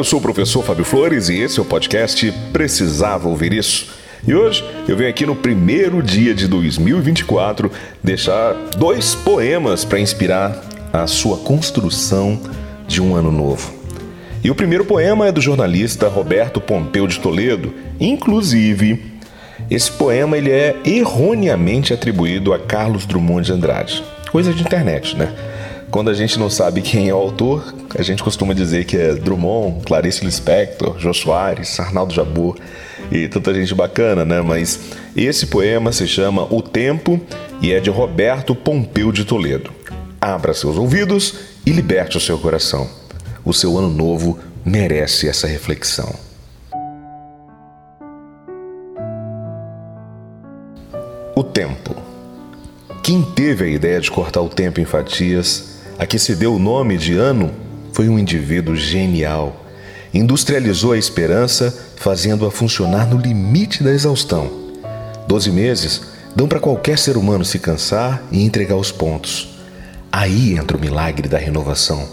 Eu sou o professor Fábio Flores e esse é o podcast Precisava Ouvir Isso. E hoje eu venho aqui no primeiro dia de 2024 deixar dois poemas para inspirar a sua construção de um ano novo. E o primeiro poema é do jornalista Roberto Pompeu de Toledo. Inclusive, esse poema ele é erroneamente atribuído a Carlos Drummond de Andrade. Coisa de internet, né? Quando a gente não sabe quem é o autor, a gente costuma dizer que é Drummond, Clarice Lispector, Jô Soares, Arnaldo Jabor e tanta gente bacana, né? Mas esse poema se chama O Tempo e é de Roberto Pompeu de Toledo. Abra seus ouvidos e liberte o seu coração. O seu ano novo merece essa reflexão. O tempo. Quem teve a ideia de cortar o tempo em fatias a que se deu o nome de ano foi um indivíduo genial. Industrializou a esperança, fazendo-a funcionar no limite da exaustão. Doze meses dão para qualquer ser humano se cansar e entregar os pontos. Aí entra o milagre da renovação.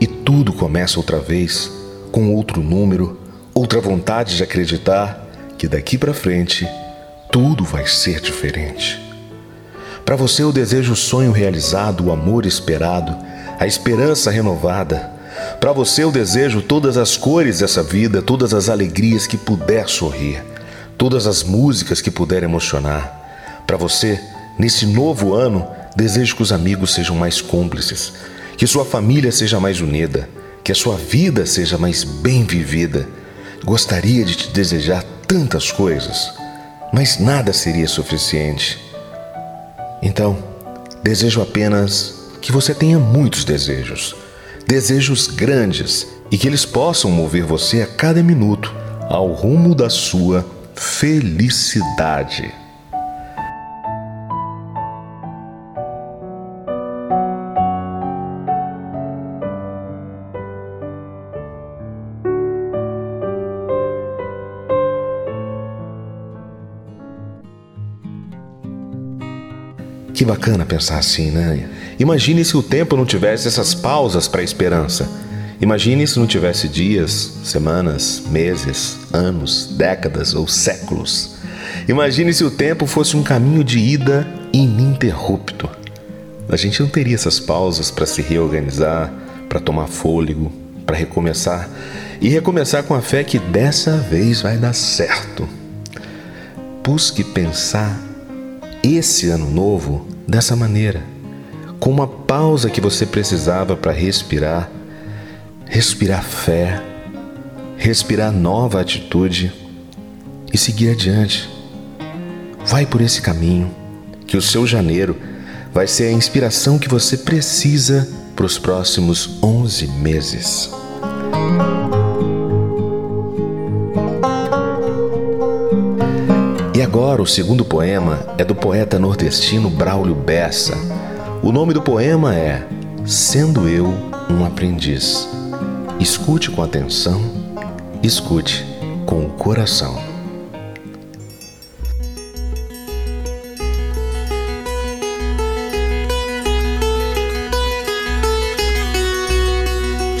E tudo começa outra vez, com outro número, outra vontade de acreditar que daqui para frente tudo vai ser diferente. Para você, eu desejo o sonho realizado, o amor esperado, a esperança renovada. Para você, eu desejo todas as cores dessa vida, todas as alegrias que puder sorrir, todas as músicas que puder emocionar. Para você, nesse novo ano, desejo que os amigos sejam mais cúmplices, que sua família seja mais unida, que a sua vida seja mais bem vivida. Gostaria de te desejar tantas coisas, mas nada seria suficiente. Então, desejo apenas que você tenha muitos desejos, desejos grandes e que eles possam mover você a cada minuto ao rumo da sua felicidade. Bacana pensar assim, né? Imagine se o tempo não tivesse essas pausas para a esperança. Imagine se não tivesse dias, semanas, meses, anos, décadas ou séculos. Imagine se o tempo fosse um caminho de ida ininterrupto. A gente não teria essas pausas para se reorganizar, para tomar fôlego, para recomeçar e recomeçar com a fé que dessa vez vai dar certo. Busque pensar esse ano novo dessa maneira, com uma pausa que você precisava para respirar, respirar fé, respirar nova atitude e seguir adiante. Vai por esse caminho, que o seu janeiro vai ser a inspiração que você precisa para os próximos 11 meses. Agora o segundo poema é do poeta nordestino Braulio Bessa. O nome do poema é Sendo Eu um Aprendiz. Escute com atenção, escute com o coração.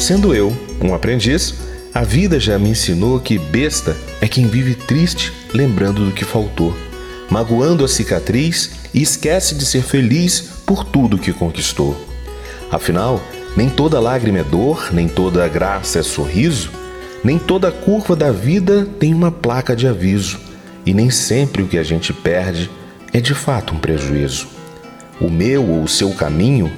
Sendo eu um aprendiz, a vida já me ensinou que besta é quem vive triste lembrando do que faltou, magoando a cicatriz e esquece de ser feliz por tudo que conquistou. Afinal, nem toda lágrima é dor, nem toda graça é sorriso, nem toda curva da vida tem uma placa de aviso, e nem sempre o que a gente perde é de fato um prejuízo. O meu ou o seu caminho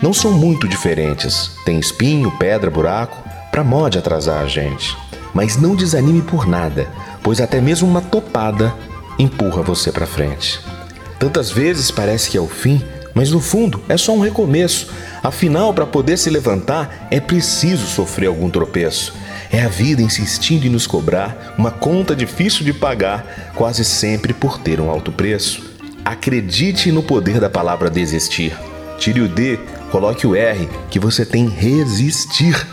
não são muito diferentes, tem espinho, pedra, buraco, para mod atrasar a gente. Mas não desanime por nada, pois até mesmo uma topada empurra você para frente. Tantas vezes parece que é o fim mas no fundo é só um recomeço. Afinal, para poder se levantar, é preciso sofrer algum tropeço. É a vida insistindo em nos cobrar uma conta difícil de pagar, quase sempre por ter um alto preço. Acredite no poder da palavra desistir. Tire o D, coloque o R, que você tem resistir.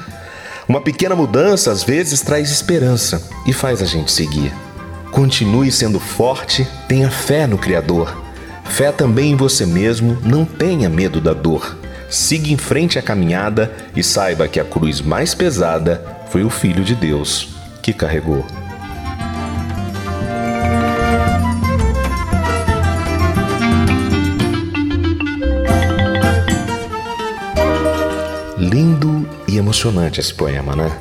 Uma pequena mudança às vezes traz esperança e faz a gente seguir. Continue sendo forte, tenha fé no Criador. Fé também em você mesmo, não tenha medo da dor. Siga em frente a caminhada e saiba que a cruz mais pesada foi o Filho de Deus que carregou. Lindo e emocionante esse poema, né?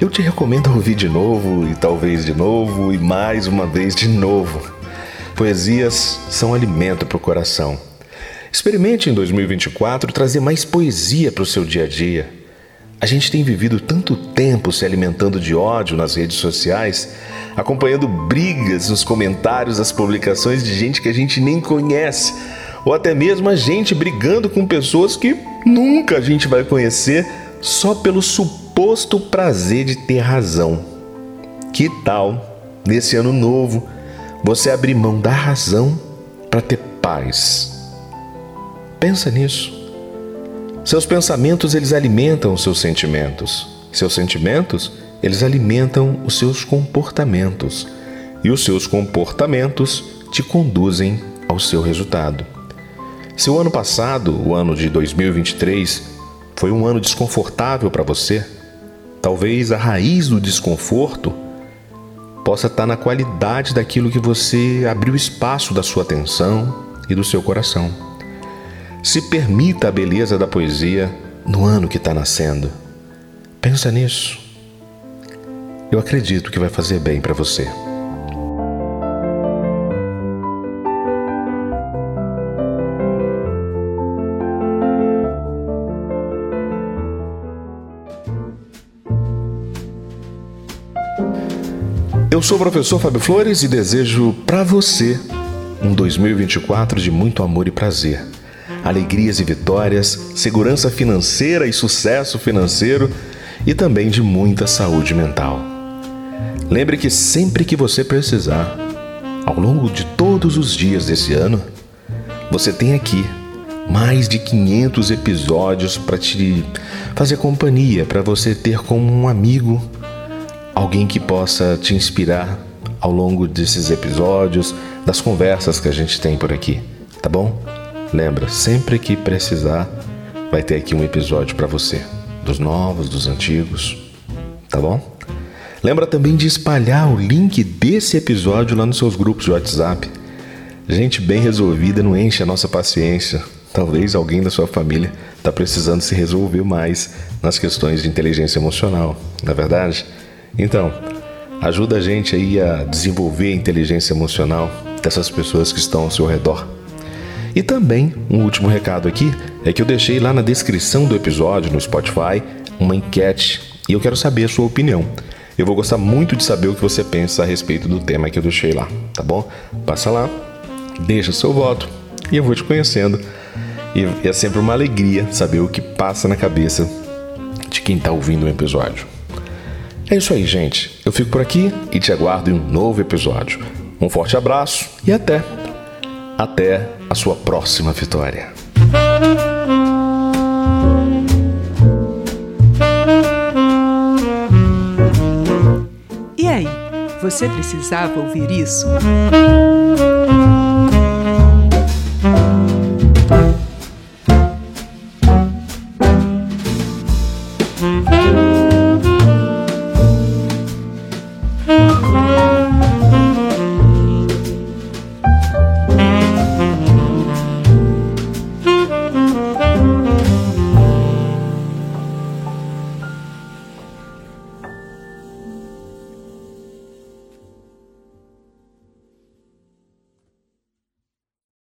Eu te recomendo ouvir de novo e talvez de novo e mais uma vez de novo. Poesias são alimento para o coração. Experimente em 2024 trazer mais poesia para o seu dia a dia. A gente tem vivido tanto tempo se alimentando de ódio nas redes sociais, acompanhando brigas nos comentários das publicações de gente que a gente nem conhece, ou até mesmo a gente brigando com pessoas que nunca a gente vai conhecer só pelo suposto prazer de ter razão. Que tal, nesse ano novo, você abrir mão da razão para ter paz. Pensa nisso. Seus pensamentos eles alimentam os seus sentimentos. Seus sentimentos eles alimentam os seus comportamentos. E os seus comportamentos te conduzem ao seu resultado. Se o ano passado, o ano de 2023, foi um ano desconfortável para você, talvez a raiz do desconforto possa estar na qualidade daquilo que você abriu espaço da sua atenção e do seu coração. Se permita a beleza da poesia no ano que está nascendo. Pensa nisso. Eu acredito que vai fazer bem para você. Eu sou o professor Fábio Flores e desejo para você um 2024 de muito amor e prazer, alegrias e vitórias, segurança financeira e sucesso financeiro e também de muita saúde mental. Lembre que sempre que você precisar, ao longo de todos os dias desse ano, você tem aqui mais de 500 episódios para te fazer companhia, para você ter como um amigo alguém que possa te inspirar ao longo desses episódios, das conversas que a gente tem por aqui, tá bom? Lembra, sempre que precisar, vai ter aqui um episódio para você, dos novos, dos antigos, tá bom? Lembra também de espalhar o link desse episódio lá nos seus grupos de WhatsApp. Gente bem resolvida não enche a nossa paciência. Talvez alguém da sua família está precisando se resolver mais nas questões de inteligência emocional, não é verdade? Então, ajuda a gente aí a desenvolver a inteligência emocional dessas pessoas que estão ao seu redor. E também, um último recado aqui é que eu deixei lá na descrição do episódio no Spotify uma enquete e eu quero saber a sua opinião. Eu vou gostar muito de saber o que você pensa a respeito do tema que eu deixei lá, tá bom? Passa lá, deixa seu voto e eu vou te conhecendo. E é sempre uma alegria saber o que passa na cabeça de quem está ouvindo o episódio. É isso aí, gente. Eu fico por aqui e te aguardo em um novo episódio. Um forte abraço e até. Até a sua próxima vitória. E aí, você precisava ouvir isso?